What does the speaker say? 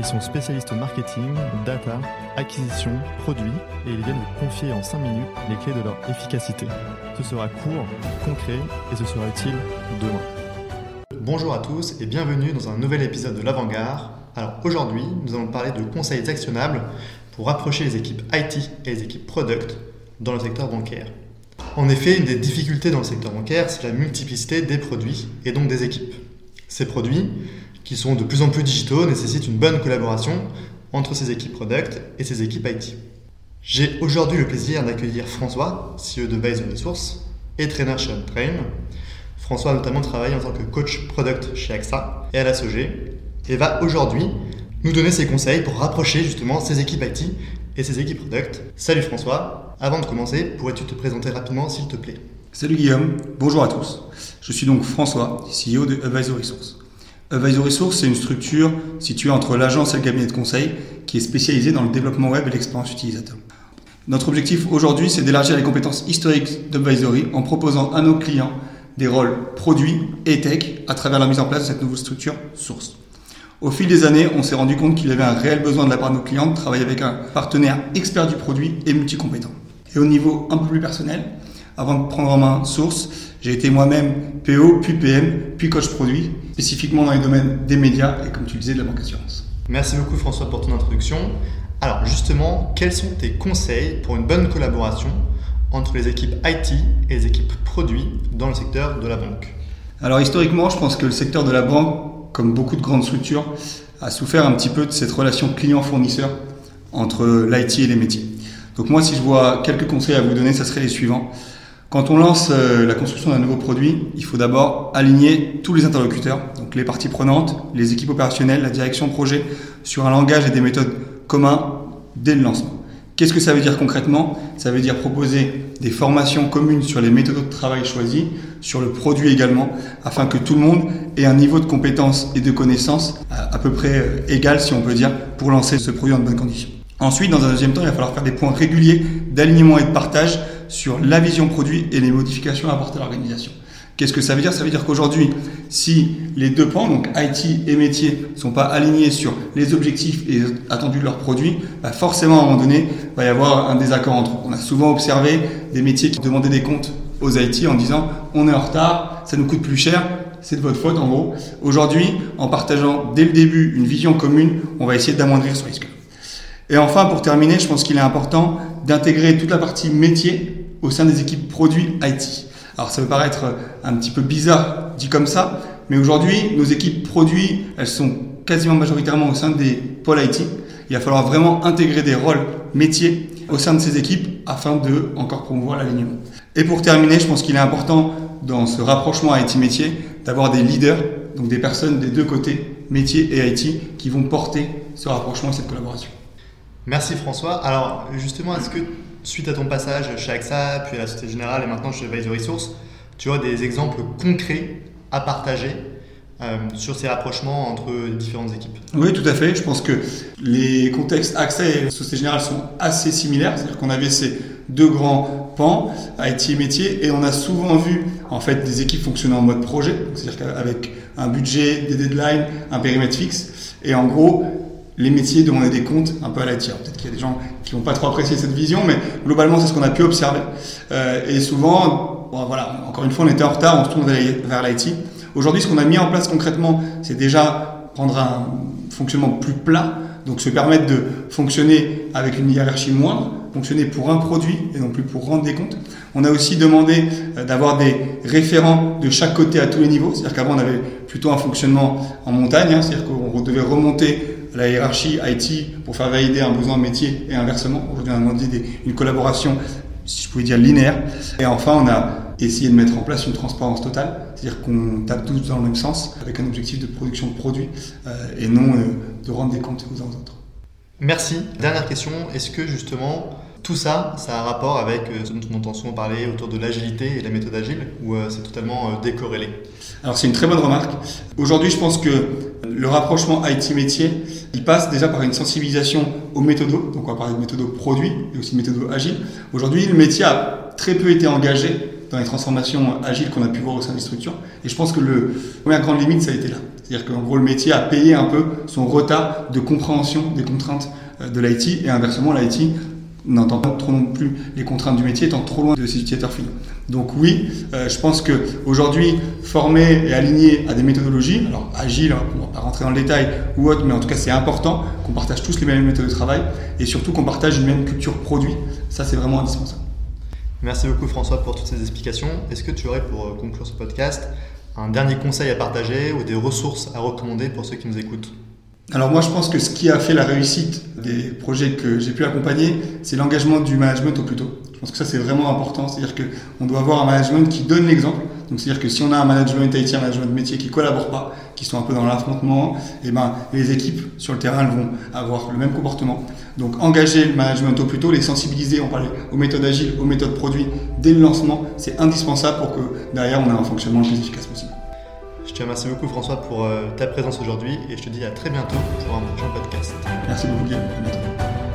Ils sont spécialistes marketing, data, acquisition, produits et ils viennent vous confier en 5 minutes les clés de leur efficacité. Ce sera court, concret et ce sera utile demain. Bonjour à tous et bienvenue dans un nouvel épisode de l'Avant-Garde. Alors aujourd'hui, nous allons parler de conseils actionnables pour rapprocher les équipes IT et les équipes product dans le secteur bancaire. En effet, une des difficultés dans le secteur bancaire, c'est la multiplicité des produits et donc des équipes. Ces produits, qui sont de plus en plus digitaux, nécessitent une bonne collaboration entre ces équipes product et ces équipes IT. J'ai aujourd'hui le plaisir d'accueillir François, CEO de Base Resource et trainer chez Untrain. François a notamment travaillé en tant que coach product chez AXA et à la SOG et va aujourd'hui nous donner ses conseils pour rapprocher justement ses équipes IT et ses équipes product. Salut François, avant de commencer, pourrais-tu te présenter rapidement s'il te plaît? Salut Guillaume, bonjour à tous. Je suis donc François, CEO de Advisory Source. Advisory Source, c'est une structure située entre l'agence et le cabinet de conseil qui est spécialisée dans le développement web et l'expérience utilisateur. Notre objectif aujourd'hui, c'est d'élargir les compétences historiques d'Advisory en proposant à nos clients des rôles produits et tech à travers la mise en place de cette nouvelle structure Source. Au fil des années, on s'est rendu compte qu'il y avait un réel besoin de la part de nos clients de travailler avec un partenaire expert du produit et multicompétent. Et au niveau un peu plus personnel, avant de prendre en main Source, j'ai été moi-même PO, puis PM, puis coach produit, spécifiquement dans les domaines des médias et comme tu le disais, de la banque assurance. Merci beaucoup François pour ton introduction. Alors justement, quels sont tes conseils pour une bonne collaboration entre les équipes IT et les équipes produits dans le secteur de la banque? Alors historiquement, je pense que le secteur de la banque, comme beaucoup de grandes structures, a souffert un petit peu de cette relation client-fournisseur entre l'IT et les métiers. Donc moi, si je vois quelques conseils à vous donner, ça serait les suivants. Quand on lance euh, la construction d'un nouveau produit, il faut d'abord aligner tous les interlocuteurs, donc les parties prenantes, les équipes opérationnelles, la direction projet, sur un langage et des méthodes communs dès le lancement. Qu'est-ce que ça veut dire concrètement? Ça veut dire proposer des formations communes sur les méthodes de travail choisies, sur le produit également, afin que tout le monde ait un niveau de compétence et de connaissance à peu près euh, égal, si on peut dire, pour lancer ce produit en bonnes conditions. Ensuite, dans un deuxième temps, il va falloir faire des points réguliers d'alignement et de partage sur la vision produit et les modifications à apporter à l'organisation. Qu'est-ce que ça veut dire? Ça veut dire qu'aujourd'hui, si les deux pans, donc IT et métier, sont pas alignés sur les objectifs et attendus de leurs produits, bah forcément à un moment donné, il va y avoir un désaccord entre eux. On a souvent observé des métiers qui demandaient des comptes aux IT en disant on est en retard, ça nous coûte plus cher, c'est de votre faute en gros. Aujourd'hui, en partageant dès le début une vision commune, on va essayer d'amoindrir ce risque. Et enfin, pour terminer, je pense qu'il est important d'intégrer toute la partie métier au sein des équipes produits IT. Alors ça peut paraître un petit peu bizarre dit comme ça, mais aujourd'hui, nos équipes produits, elles sont quasiment majoritairement au sein des pôles IT. Il va falloir vraiment intégrer des rôles métiers au sein de ces équipes afin de encore promouvoir l'alignement. Et pour terminer, je pense qu'il est important dans ce rapprochement IT-métier d'avoir des leaders, donc des personnes des deux côtés, métier et IT, qui vont porter ce rapprochement et cette collaboration. Merci François. Alors justement, est-ce que suite à ton passage chez AXA, puis à la Société Générale et maintenant chez Advisory Source, tu as des exemples concrets à partager euh, sur ces rapprochements entre différentes équipes Oui, tout à fait. Je pense que les contextes AXA et Société Générale sont assez similaires. C'est-à-dire qu'on avait ces deux grands pans, IT et métier, et on a souvent vu en fait des équipes fonctionner en mode projet, c'est-à-dire qu'avec un budget, des deadlines, un périmètre fixe, et en gros, les métiers demandaient des comptes un peu à la tire. Peut-être qu'il y a des gens qui vont pas trop apprécier cette vision, mais globalement, c'est ce qu'on a pu observer. Euh, et souvent, encore une fois, on était en retard, on se tourne vers l'IT. Aujourd'hui, ce qu'on a mis en place concrètement, c'est déjà prendre un fonctionnement plus plat, donc se permettre de fonctionner avec une hiérarchie moindre, fonctionner pour un produit et non plus pour rendre des comptes. On a aussi demandé euh, d'avoir des référents de chaque côté à tous les niveaux, c'est-à-dire qu'avant on avait plutôt un fonctionnement en montagne, hein, c'est-à-dire qu'on devait remonter la hiérarchie IT pour faire valider un besoin métier et inversement. Aujourd'hui, on a demandé une collaboration, si je pouvais dire linéaire. Et enfin, on a essayé de mettre en place une transparence totale, c'est-à-dire qu'on tape tous dans le même sens, avec un objectif de production de produits euh, et non euh, de rendre des comptes aux uns aux autres. Merci. Dernière question, est-ce que justement Tout ça, ça a un rapport avec euh, ce dont on entend souvent parler autour de l'agilité et la méthode agile, ou euh, c'est totalement euh, décorrélé? Alors c'est une très bonne remarque. Aujourd'hui, je pense que le rapprochement IT-métier, il passe déjà par une sensibilisation aux méthodos. Donc on va parler de méthodos produits et aussi de méthodos agiles. Aujourd'hui, le métier a très peu été engagé dans les transformations agiles qu'on a pu voir au sein des structures. Et je pense que la première grande limite, ça a été là. C'est-à-dire qu'en gros, le métier a payé un peu son retard de compréhension des contraintes de l'IT et inversement, l'IT n'entend pas trop non plus les contraintes du métier étant trop loin de ses utilisateurs finaux. Donc oui, euh, je pense que aujourd'hui former et aligner à des méthodologies, alors agile, on ne va pas rentrer dans le détail ou autre, mais en tout cas c'est important qu'on partage tous les mêmes méthodes de travail et surtout qu'on partage une même culture produit. Ça c'est vraiment indispensable. Merci beaucoup François pour toutes ces explications. Est-ce que tu aurais pour euh, conclure ce podcast un dernier conseil à partager ou des ressources à recommander pour ceux qui nous écoutent? Alors moi je pense que ce qui a fait la réussite des projets que j'ai pu accompagner, c'est l'engagement du management au plus tôt. Je pense que ça c'est vraiment important, c'est-à-dire qu'on doit avoir un management qui donne l'exemple. Donc c'est-à-dire que si on a un management IT, un management métier qui collaborent pas, qui sont un peu dans l'affrontement, et eh ben les équipes sur le terrain vont avoir le même comportement. Donc engager le management au plus tôt, les sensibiliser, on parlait aux méthodes agiles, aux méthodes produits dès le lancement, c'est indispensable pour que derrière on ait un fonctionnement le plus efficace possible. Je te remercie beaucoup François pour euh, ta présence aujourd'hui et je te dis à très bientôt pour un prochain podcast. Merci beaucoup Guillaume. À bientôt.